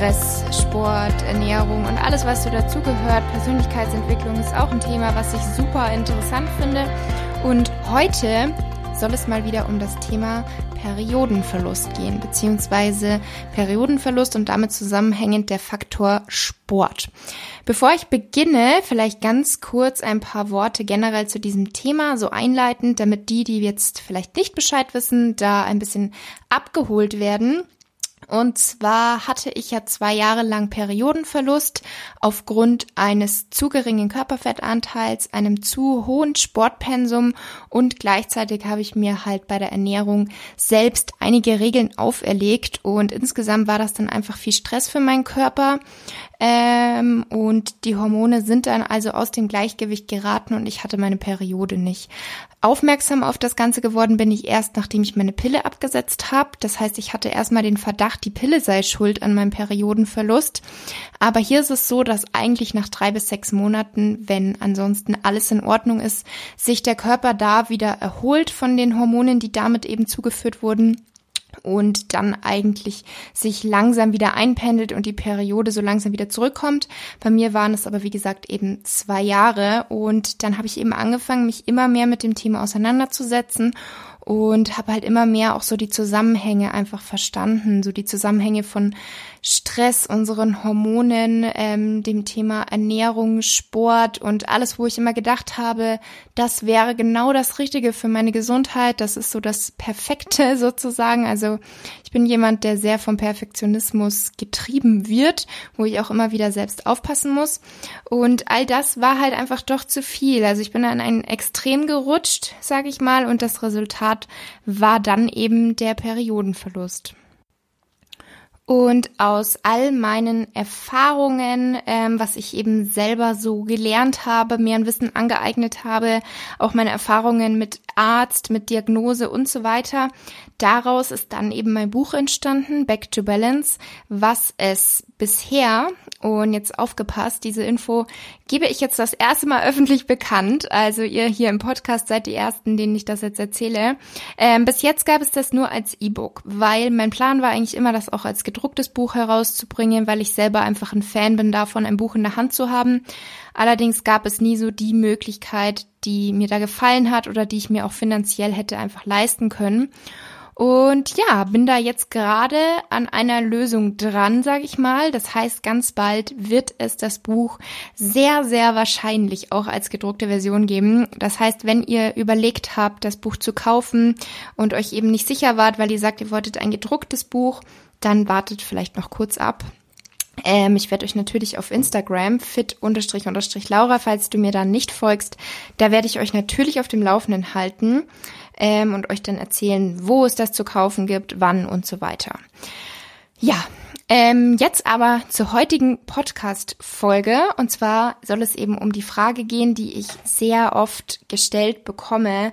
Stress, Sport, Ernährung und alles, was so dazugehört. Persönlichkeitsentwicklung ist auch ein Thema, was ich super interessant finde. Und heute soll es mal wieder um das Thema Periodenverlust gehen, beziehungsweise Periodenverlust und damit zusammenhängend der Faktor Sport. Bevor ich beginne, vielleicht ganz kurz ein paar Worte generell zu diesem Thema, so einleitend, damit die, die jetzt vielleicht nicht Bescheid wissen, da ein bisschen abgeholt werden. Und zwar hatte ich ja zwei Jahre lang Periodenverlust aufgrund eines zu geringen Körperfettanteils, einem zu hohen Sportpensum und gleichzeitig habe ich mir halt bei der Ernährung selbst einige Regeln auferlegt und insgesamt war das dann einfach viel Stress für meinen Körper. Ähm, und die Hormone sind dann also aus dem Gleichgewicht geraten und ich hatte meine Periode nicht. Aufmerksam auf das Ganze geworden bin ich erst, nachdem ich meine Pille abgesetzt habe. Das heißt, ich hatte erstmal den Verdacht, die Pille sei schuld an meinem Periodenverlust. Aber hier ist es so, dass eigentlich nach drei bis sechs Monaten, wenn ansonsten alles in Ordnung ist, sich der Körper da wieder erholt von den Hormonen, die damit eben zugeführt wurden und dann eigentlich sich langsam wieder einpendelt und die Periode so langsam wieder zurückkommt. Bei mir waren es aber wie gesagt eben zwei Jahre und dann habe ich eben angefangen, mich immer mehr mit dem Thema auseinanderzusetzen und habe halt immer mehr auch so die Zusammenhänge einfach verstanden, so die Zusammenhänge von Stress, unseren Hormonen, ähm, dem Thema Ernährung, Sport und alles, wo ich immer gedacht habe, das wäre genau das Richtige für meine Gesundheit. Das ist so das Perfekte sozusagen. Also ich bin jemand, der sehr vom Perfektionismus getrieben wird, wo ich auch immer wieder selbst aufpassen muss. Und all das war halt einfach doch zu viel. Also ich bin an ein Extrem gerutscht, sage ich mal, und das Resultat war dann eben der Periodenverlust. Und aus all meinen Erfahrungen, ähm, was ich eben selber so gelernt habe, mir ein Wissen angeeignet habe, auch meine Erfahrungen mit Arzt, mit Diagnose und so weiter, daraus ist dann eben mein Buch entstanden, Back to Balance, was es bisher, und jetzt aufgepasst, diese Info gebe ich jetzt das erste Mal öffentlich bekannt. Also ihr hier im Podcast seid die Ersten, denen ich das jetzt erzähle. Ähm, bis jetzt gab es das nur als E-Book, weil mein Plan war eigentlich immer, das auch als gedrucktes Buch herauszubringen, weil ich selber einfach ein Fan bin davon, ein Buch in der Hand zu haben. Allerdings gab es nie so die Möglichkeit, die mir da gefallen hat oder die ich mir auch finanziell hätte einfach leisten können. Und ja, bin da jetzt gerade an einer Lösung dran, sage ich mal. Das heißt, ganz bald wird es das Buch sehr, sehr wahrscheinlich auch als gedruckte Version geben. Das heißt, wenn ihr überlegt habt, das Buch zu kaufen und euch eben nicht sicher wart, weil ihr sagt, ihr wolltet ein gedrucktes Buch, dann wartet vielleicht noch kurz ab. Ähm, ich werde euch natürlich auf Instagram fit-laura, falls du mir da nicht folgst, da werde ich euch natürlich auf dem Laufenden halten ähm, und euch dann erzählen, wo es das zu kaufen gibt, wann und so weiter. Ja, ähm, jetzt aber zur heutigen Podcast-Folge. Und zwar soll es eben um die Frage gehen, die ich sehr oft gestellt bekomme.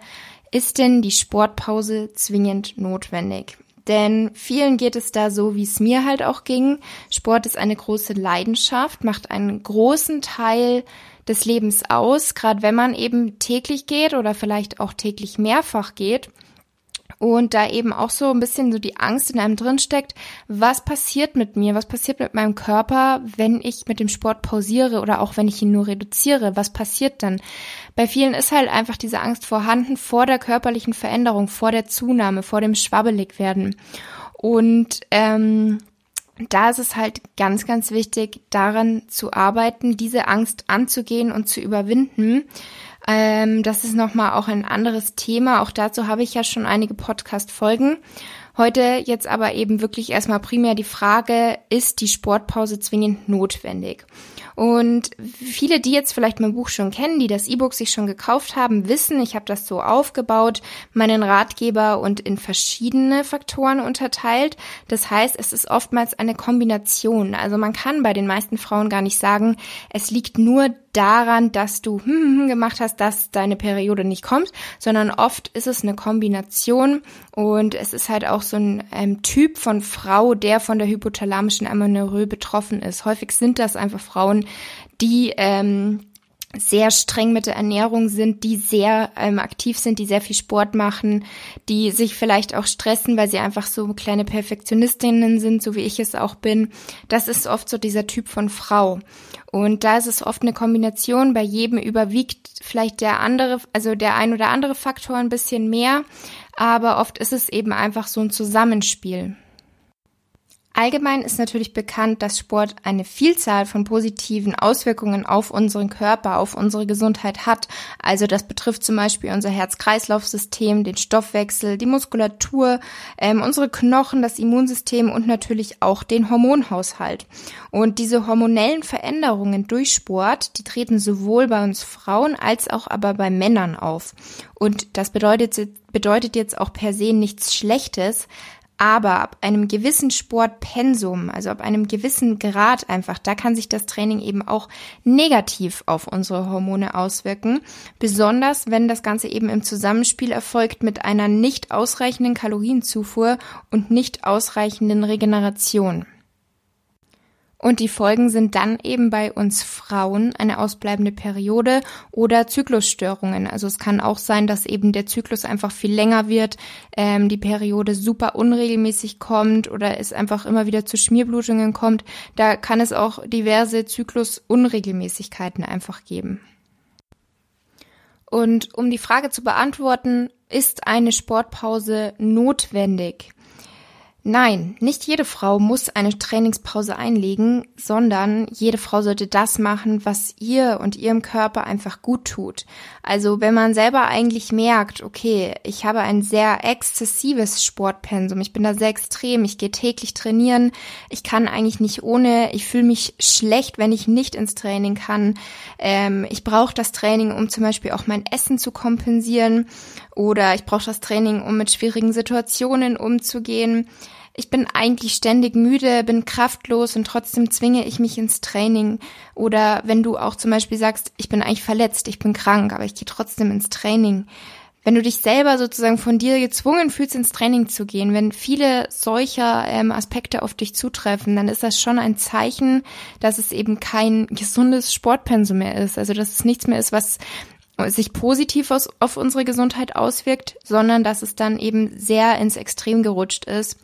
Ist denn die Sportpause zwingend notwendig? Denn vielen geht es da so, wie es mir halt auch ging. Sport ist eine große Leidenschaft, macht einen großen Teil des Lebens aus, gerade wenn man eben täglich geht oder vielleicht auch täglich mehrfach geht. Und da eben auch so ein bisschen so die Angst in einem drin steckt, was passiert mit mir, was passiert mit meinem Körper, wenn ich mit dem Sport pausiere oder auch wenn ich ihn nur reduziere, was passiert dann? Bei vielen ist halt einfach diese Angst vorhanden vor der körperlichen Veränderung, vor der Zunahme, vor dem Schwabbeligwerden. Und ähm, da ist es halt ganz, ganz wichtig, daran zu arbeiten, diese Angst anzugehen und zu überwinden. Ähm, das ist nochmal auch ein anderes Thema. Auch dazu habe ich ja schon einige Podcast-Folgen. Heute jetzt aber eben wirklich erstmal primär die Frage, ist die Sportpause zwingend notwendig? Und viele, die jetzt vielleicht mein Buch schon kennen, die das E-Book sich schon gekauft haben, wissen, ich habe das so aufgebaut, meinen Ratgeber und in verschiedene Faktoren unterteilt. Das heißt, es ist oftmals eine Kombination. Also man kann bei den meisten Frauen gar nicht sagen, es liegt nur daran, dass du hm, hm, hm gemacht hast, dass deine Periode nicht kommt, sondern oft ist es eine Kombination und es ist halt auch so ein ähm, Typ von Frau, der von der hypothalamischen Amenorrhoe betroffen ist. Häufig sind das einfach Frauen, die ähm, sehr streng mit der Ernährung sind, die sehr ähm, aktiv sind, die sehr viel Sport machen, die sich vielleicht auch stressen, weil sie einfach so kleine Perfektionistinnen sind, so wie ich es auch bin. Das ist oft so dieser Typ von Frau. Und da ist es oft eine Kombination. Bei jedem überwiegt vielleicht der andere, also der ein oder andere Faktor ein bisschen mehr. Aber oft ist es eben einfach so ein Zusammenspiel. Allgemein ist natürlich bekannt, dass Sport eine Vielzahl von positiven Auswirkungen auf unseren Körper, auf unsere Gesundheit hat. Also das betrifft zum Beispiel unser Herz-Kreislauf-System, den Stoffwechsel, die Muskulatur, ähm, unsere Knochen, das Immunsystem und natürlich auch den Hormonhaushalt. Und diese hormonellen Veränderungen durch Sport, die treten sowohl bei uns Frauen als auch aber bei Männern auf. Und das bedeutet, bedeutet jetzt auch per se nichts Schlechtes, aber ab einem gewissen Sportpensum, also ab einem gewissen Grad einfach, da kann sich das Training eben auch negativ auf unsere Hormone auswirken. Besonders wenn das Ganze eben im Zusammenspiel erfolgt mit einer nicht ausreichenden Kalorienzufuhr und nicht ausreichenden Regeneration. Und die Folgen sind dann eben bei uns Frauen eine ausbleibende Periode oder Zyklusstörungen. Also es kann auch sein, dass eben der Zyklus einfach viel länger wird, ähm, die Periode super unregelmäßig kommt oder es einfach immer wieder zu Schmierblutungen kommt. Da kann es auch diverse Zyklusunregelmäßigkeiten einfach geben. Und um die Frage zu beantworten, ist eine Sportpause notwendig? Nein, nicht jede Frau muss eine Trainingspause einlegen, sondern jede Frau sollte das machen, was ihr und ihrem Körper einfach gut tut. Also wenn man selber eigentlich merkt, okay, ich habe ein sehr exzessives Sportpensum, ich bin da sehr extrem, ich gehe täglich trainieren, ich kann eigentlich nicht ohne, ich fühle mich schlecht, wenn ich nicht ins Training kann, ähm, ich brauche das Training, um zum Beispiel auch mein Essen zu kompensieren oder ich brauche das Training, um mit schwierigen Situationen umzugehen ich bin eigentlich ständig müde, bin kraftlos und trotzdem zwinge ich mich ins Training. Oder wenn du auch zum Beispiel sagst, ich bin eigentlich verletzt, ich bin krank, aber ich gehe trotzdem ins Training. Wenn du dich selber sozusagen von dir gezwungen fühlst, ins Training zu gehen, wenn viele solcher ähm, Aspekte auf dich zutreffen, dann ist das schon ein Zeichen, dass es eben kein gesundes Sportpensum mehr ist. Also dass es nichts mehr ist, was sich positiv aus, auf unsere Gesundheit auswirkt, sondern dass es dann eben sehr ins Extrem gerutscht ist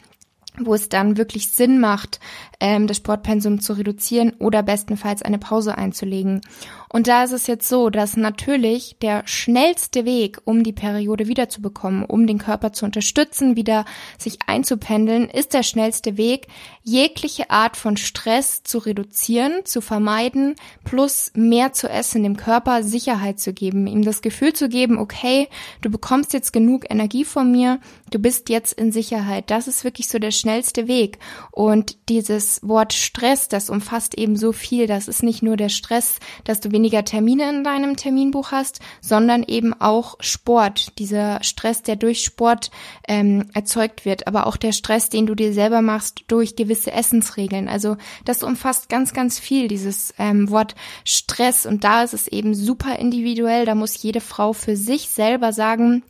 wo es dann wirklich Sinn macht, ähm, das Sportpensum zu reduzieren oder bestenfalls eine Pause einzulegen. Und da ist es jetzt so, dass natürlich der schnellste Weg, um die Periode wiederzubekommen, um den Körper zu unterstützen, wieder sich einzupendeln, ist der schnellste Weg, jegliche Art von Stress zu reduzieren, zu vermeiden, plus mehr zu essen, dem Körper Sicherheit zu geben, ihm das Gefühl zu geben, okay, du bekommst jetzt genug Energie von mir, du bist jetzt in Sicherheit. Das ist wirklich so der schnellste Weg. Und dieses Wort Stress, das umfasst eben so viel. Das ist nicht nur der Stress, dass du weniger Termine in deinem Terminbuch hast, sondern eben auch Sport. Dieser Stress, der durch Sport ähm, erzeugt wird, aber auch der Stress, den du dir selber machst durch gewisse Essensregeln. Also das umfasst ganz, ganz viel, dieses ähm, Wort Stress. Und da ist es eben super individuell. Da muss jede Frau für sich selber sagen,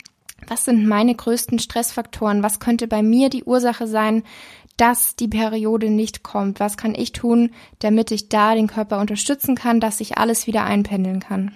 was sind meine größten Stressfaktoren? Was könnte bei mir die Ursache sein, dass die Periode nicht kommt? Was kann ich tun, damit ich da den Körper unterstützen kann, dass sich alles wieder einpendeln kann?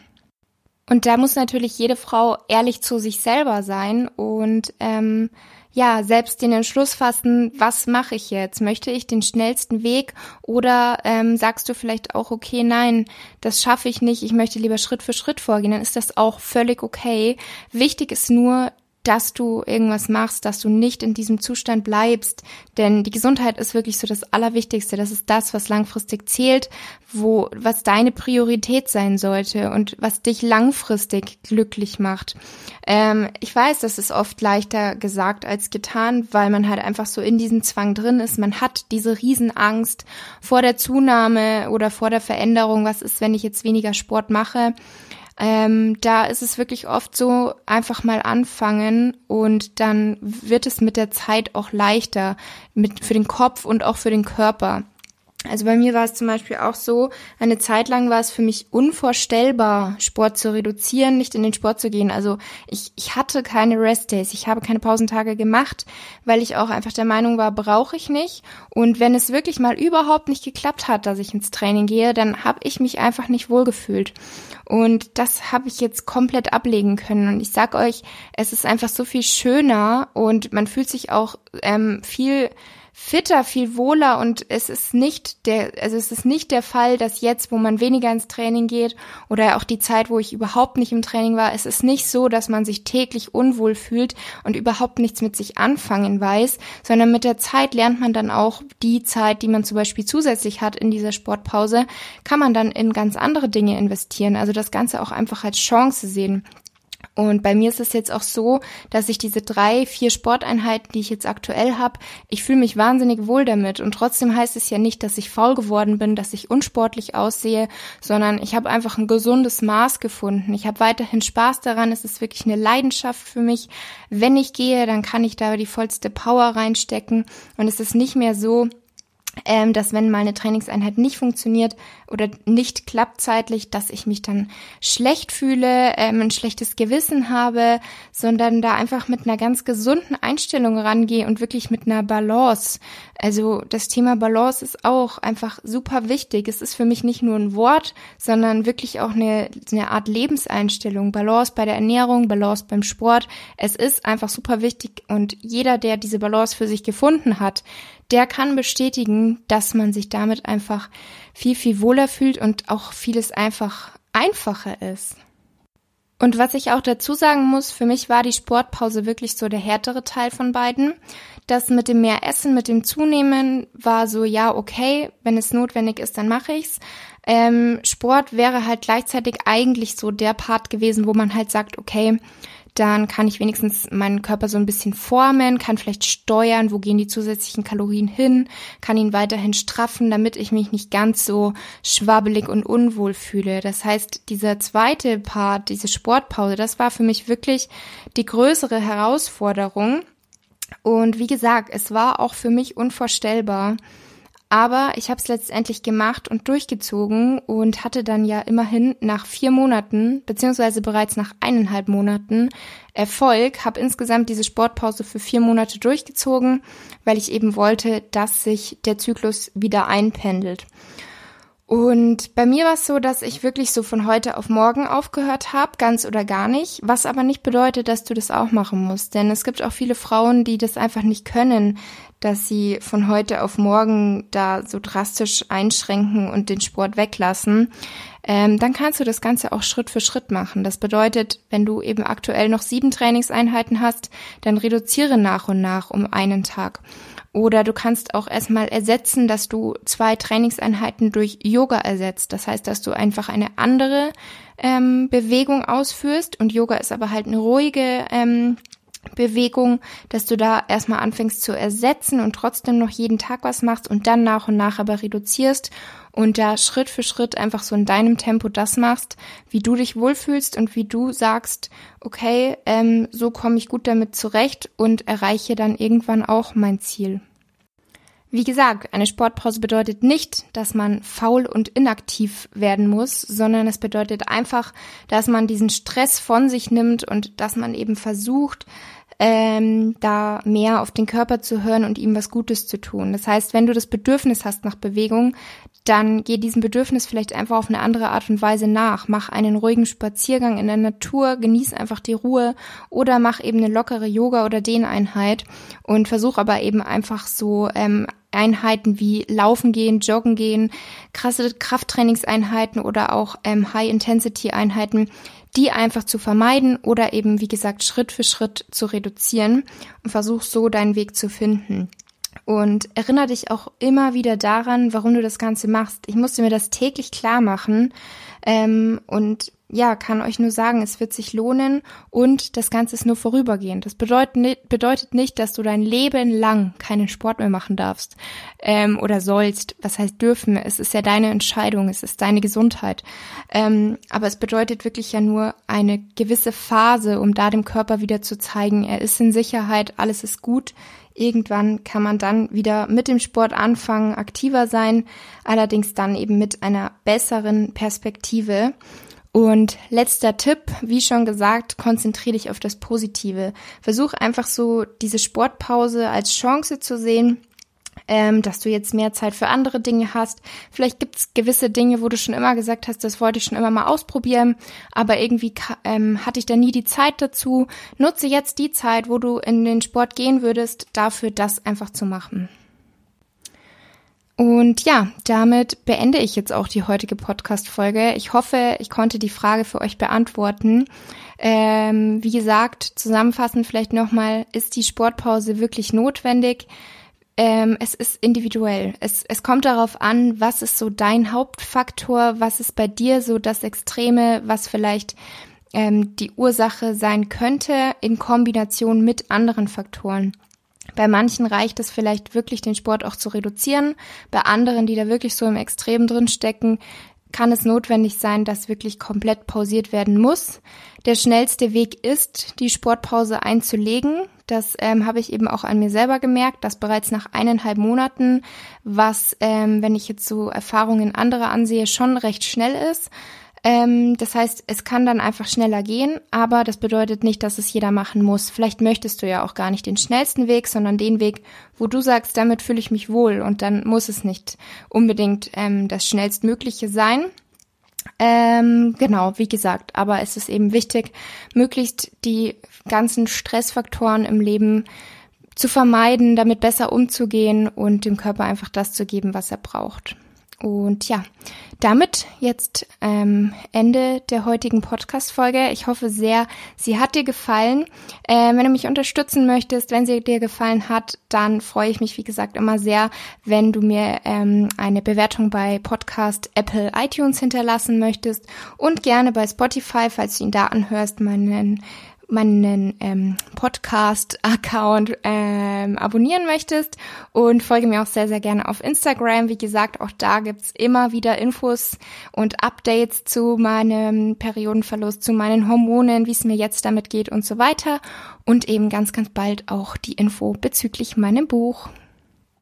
Und da muss natürlich jede Frau ehrlich zu sich selber sein und ähm, ja, selbst den Entschluss fassen, was mache ich jetzt? Möchte ich den schnellsten Weg oder ähm, sagst du vielleicht auch, okay, nein, das schaffe ich nicht, ich möchte lieber Schritt für Schritt vorgehen, dann ist das auch völlig okay. Wichtig ist nur, dass du irgendwas machst, dass du nicht in diesem Zustand bleibst. Denn die Gesundheit ist wirklich so das Allerwichtigste. Das ist das, was langfristig zählt, wo, was deine Priorität sein sollte und was dich langfristig glücklich macht. Ähm, ich weiß, das ist oft leichter gesagt als getan, weil man halt einfach so in diesem Zwang drin ist. Man hat diese Riesenangst vor der Zunahme oder vor der Veränderung. Was ist, wenn ich jetzt weniger Sport mache? Ähm, da ist es wirklich oft so, einfach mal anfangen und dann wird es mit der Zeit auch leichter mit, für den Kopf und auch für den Körper. Also bei mir war es zum Beispiel auch so, eine Zeit lang war es für mich unvorstellbar, Sport zu reduzieren, nicht in den Sport zu gehen. Also ich, ich hatte keine Rest-Days, ich habe keine Pausentage gemacht, weil ich auch einfach der Meinung war, brauche ich nicht. Und wenn es wirklich mal überhaupt nicht geklappt hat, dass ich ins Training gehe, dann habe ich mich einfach nicht wohlgefühlt. Und das habe ich jetzt komplett ablegen können. Und ich sag euch, es ist einfach so viel schöner und man fühlt sich auch ähm, viel fitter, viel wohler und es ist nicht der, also es ist nicht der Fall, dass jetzt, wo man weniger ins Training geht oder auch die Zeit, wo ich überhaupt nicht im Training war, es ist nicht so, dass man sich täglich unwohl fühlt und überhaupt nichts mit sich anfangen weiß, sondern mit der Zeit lernt man dann auch die Zeit, die man zum Beispiel zusätzlich hat in dieser Sportpause, kann man dann in ganz andere Dinge investieren. Also das Ganze auch einfach als Chance sehen. Und bei mir ist es jetzt auch so, dass ich diese drei, vier Sporteinheiten, die ich jetzt aktuell habe, ich fühle mich wahnsinnig wohl damit. Und trotzdem heißt es ja nicht, dass ich faul geworden bin, dass ich unsportlich aussehe, sondern ich habe einfach ein gesundes Maß gefunden. Ich habe weiterhin Spaß daran. Es ist wirklich eine Leidenschaft für mich. Wenn ich gehe, dann kann ich da die vollste Power reinstecken. Und es ist nicht mehr so, ähm, dass wenn mal eine Trainingseinheit nicht funktioniert oder nicht klappt zeitlich, dass ich mich dann schlecht fühle, ähm, ein schlechtes Gewissen habe, sondern da einfach mit einer ganz gesunden Einstellung rangehe und wirklich mit einer Balance. Also das Thema Balance ist auch einfach super wichtig. Es ist für mich nicht nur ein Wort, sondern wirklich auch eine, eine Art Lebenseinstellung. Balance bei der Ernährung, Balance beim Sport. Es ist einfach super wichtig und jeder, der diese Balance für sich gefunden hat, der kann bestätigen, dass man sich damit einfach viel, viel wohler fühlt und auch vieles einfach einfacher ist. Und was ich auch dazu sagen muss, für mich war die Sportpause wirklich so der härtere Teil von beiden. Das mit dem mehr Essen, mit dem Zunehmen war so, ja, okay, wenn es notwendig ist, dann mache ich's. Ähm, Sport wäre halt gleichzeitig eigentlich so der Part gewesen, wo man halt sagt, okay, dann kann ich wenigstens meinen Körper so ein bisschen formen, kann vielleicht steuern, wo gehen die zusätzlichen Kalorien hin, kann ihn weiterhin straffen, damit ich mich nicht ganz so schwabbelig und unwohl fühle. Das heißt, dieser zweite Part, diese Sportpause, das war für mich wirklich die größere Herausforderung. Und wie gesagt, es war auch für mich unvorstellbar, aber ich habe es letztendlich gemacht und durchgezogen und hatte dann ja immerhin nach vier Monaten, beziehungsweise bereits nach eineinhalb Monaten Erfolg, habe insgesamt diese Sportpause für vier Monate durchgezogen, weil ich eben wollte, dass sich der Zyklus wieder einpendelt. Und bei mir war es so, dass ich wirklich so von heute auf morgen aufgehört habe, ganz oder gar nicht, was aber nicht bedeutet, dass du das auch machen musst. Denn es gibt auch viele Frauen, die das einfach nicht können, dass sie von heute auf morgen da so drastisch einschränken und den Sport weglassen. Ähm, dann kannst du das Ganze auch Schritt für Schritt machen. Das bedeutet, wenn du eben aktuell noch sieben Trainingseinheiten hast, dann reduziere nach und nach um einen Tag. Oder du kannst auch erstmal ersetzen, dass du zwei Trainingseinheiten durch Yoga ersetzt. Das heißt, dass du einfach eine andere ähm, Bewegung ausführst. Und Yoga ist aber halt eine ruhige ähm, Bewegung, dass du da erstmal anfängst zu ersetzen und trotzdem noch jeden Tag was machst und dann nach und nach aber reduzierst und da Schritt für Schritt einfach so in deinem Tempo das machst, wie du dich wohlfühlst und wie du sagst, okay, ähm, so komme ich gut damit zurecht und erreiche dann irgendwann auch mein Ziel. Wie gesagt, eine Sportpause bedeutet nicht, dass man faul und inaktiv werden muss, sondern es bedeutet einfach, dass man diesen Stress von sich nimmt und dass man eben versucht, ähm, da mehr auf den Körper zu hören und ihm was Gutes zu tun. Das heißt, wenn du das Bedürfnis hast nach Bewegung, dann geh diesem Bedürfnis vielleicht einfach auf eine andere Art und Weise nach. Mach einen ruhigen Spaziergang in der Natur, genieß einfach die Ruhe oder mach eben eine lockere Yoga- oder Dehneinheit und versuch aber eben einfach so ähm, Einheiten wie Laufen gehen, Joggen gehen, krasse Krafttrainingseinheiten oder auch ähm, High-Intensity-Einheiten, die einfach zu vermeiden oder eben, wie gesagt, Schritt für Schritt zu reduzieren und versuch so deinen Weg zu finden. Und erinnere dich auch immer wieder daran, warum du das Ganze machst. Ich musste mir das täglich klar machen ähm, und ja, kann euch nur sagen, es wird sich lohnen und das Ganze ist nur vorübergehend. Das bedeutet, bedeutet nicht, dass du dein Leben lang keinen Sport mehr machen darfst ähm, oder sollst. Was heißt dürfen? Es ist ja deine Entscheidung, es ist deine Gesundheit. Ähm, aber es bedeutet wirklich ja nur eine gewisse Phase, um da dem Körper wieder zu zeigen, er ist in Sicherheit, alles ist gut. Irgendwann kann man dann wieder mit dem Sport anfangen, aktiver sein, allerdings dann eben mit einer besseren Perspektive. Und letzter Tipp, wie schon gesagt, konzentriere dich auf das Positive. Versuch einfach so diese Sportpause als Chance zu sehen, ähm, dass du jetzt mehr Zeit für andere Dinge hast. Vielleicht gibt es gewisse Dinge, wo du schon immer gesagt hast, das wollte ich schon immer mal ausprobieren, aber irgendwie ähm, hatte ich da nie die Zeit dazu. Nutze jetzt die Zeit, wo du in den Sport gehen würdest, dafür das einfach zu machen. Und ja, damit beende ich jetzt auch die heutige Podcast-Folge. Ich hoffe, ich konnte die Frage für euch beantworten. Ähm, wie gesagt, zusammenfassend vielleicht nochmal, ist die Sportpause wirklich notwendig? Ähm, es ist individuell. Es, es kommt darauf an, was ist so dein Hauptfaktor, was ist bei dir so das Extreme, was vielleicht ähm, die Ursache sein könnte in Kombination mit anderen Faktoren. Bei manchen reicht es vielleicht wirklich, den Sport auch zu reduzieren. Bei anderen, die da wirklich so im Extrem drin stecken, kann es notwendig sein, dass wirklich komplett pausiert werden muss. Der schnellste Weg ist, die Sportpause einzulegen. Das ähm, habe ich eben auch an mir selber gemerkt, dass bereits nach eineinhalb Monaten, was, ähm, wenn ich jetzt so Erfahrungen anderer ansehe, schon recht schnell ist. Ähm, das heißt, es kann dann einfach schneller gehen, aber das bedeutet nicht, dass es jeder machen muss. Vielleicht möchtest du ja auch gar nicht den schnellsten Weg, sondern den Weg, wo du sagst, damit fühle ich mich wohl und dann muss es nicht unbedingt ähm, das schnellstmögliche sein. Ähm, genau, wie gesagt, aber es ist eben wichtig, möglichst die ganzen Stressfaktoren im Leben zu vermeiden, damit besser umzugehen und dem Körper einfach das zu geben, was er braucht. Und ja, damit jetzt ähm, Ende der heutigen Podcast-Folge. Ich hoffe sehr, sie hat dir gefallen. Äh, wenn du mich unterstützen möchtest, wenn sie dir gefallen hat, dann freue ich mich, wie gesagt, immer sehr, wenn du mir ähm, eine Bewertung bei Podcast Apple iTunes hinterlassen möchtest und gerne bei Spotify, falls du ihn da anhörst, meinen meinen ähm, Podcast-Account ähm, abonnieren möchtest und folge mir auch sehr, sehr gerne auf Instagram. Wie gesagt, auch da gibt's immer wieder Infos und Updates zu meinem Periodenverlust, zu meinen Hormonen, wie es mir jetzt damit geht und so weiter. Und eben ganz, ganz bald auch die Info bezüglich meinem Buch.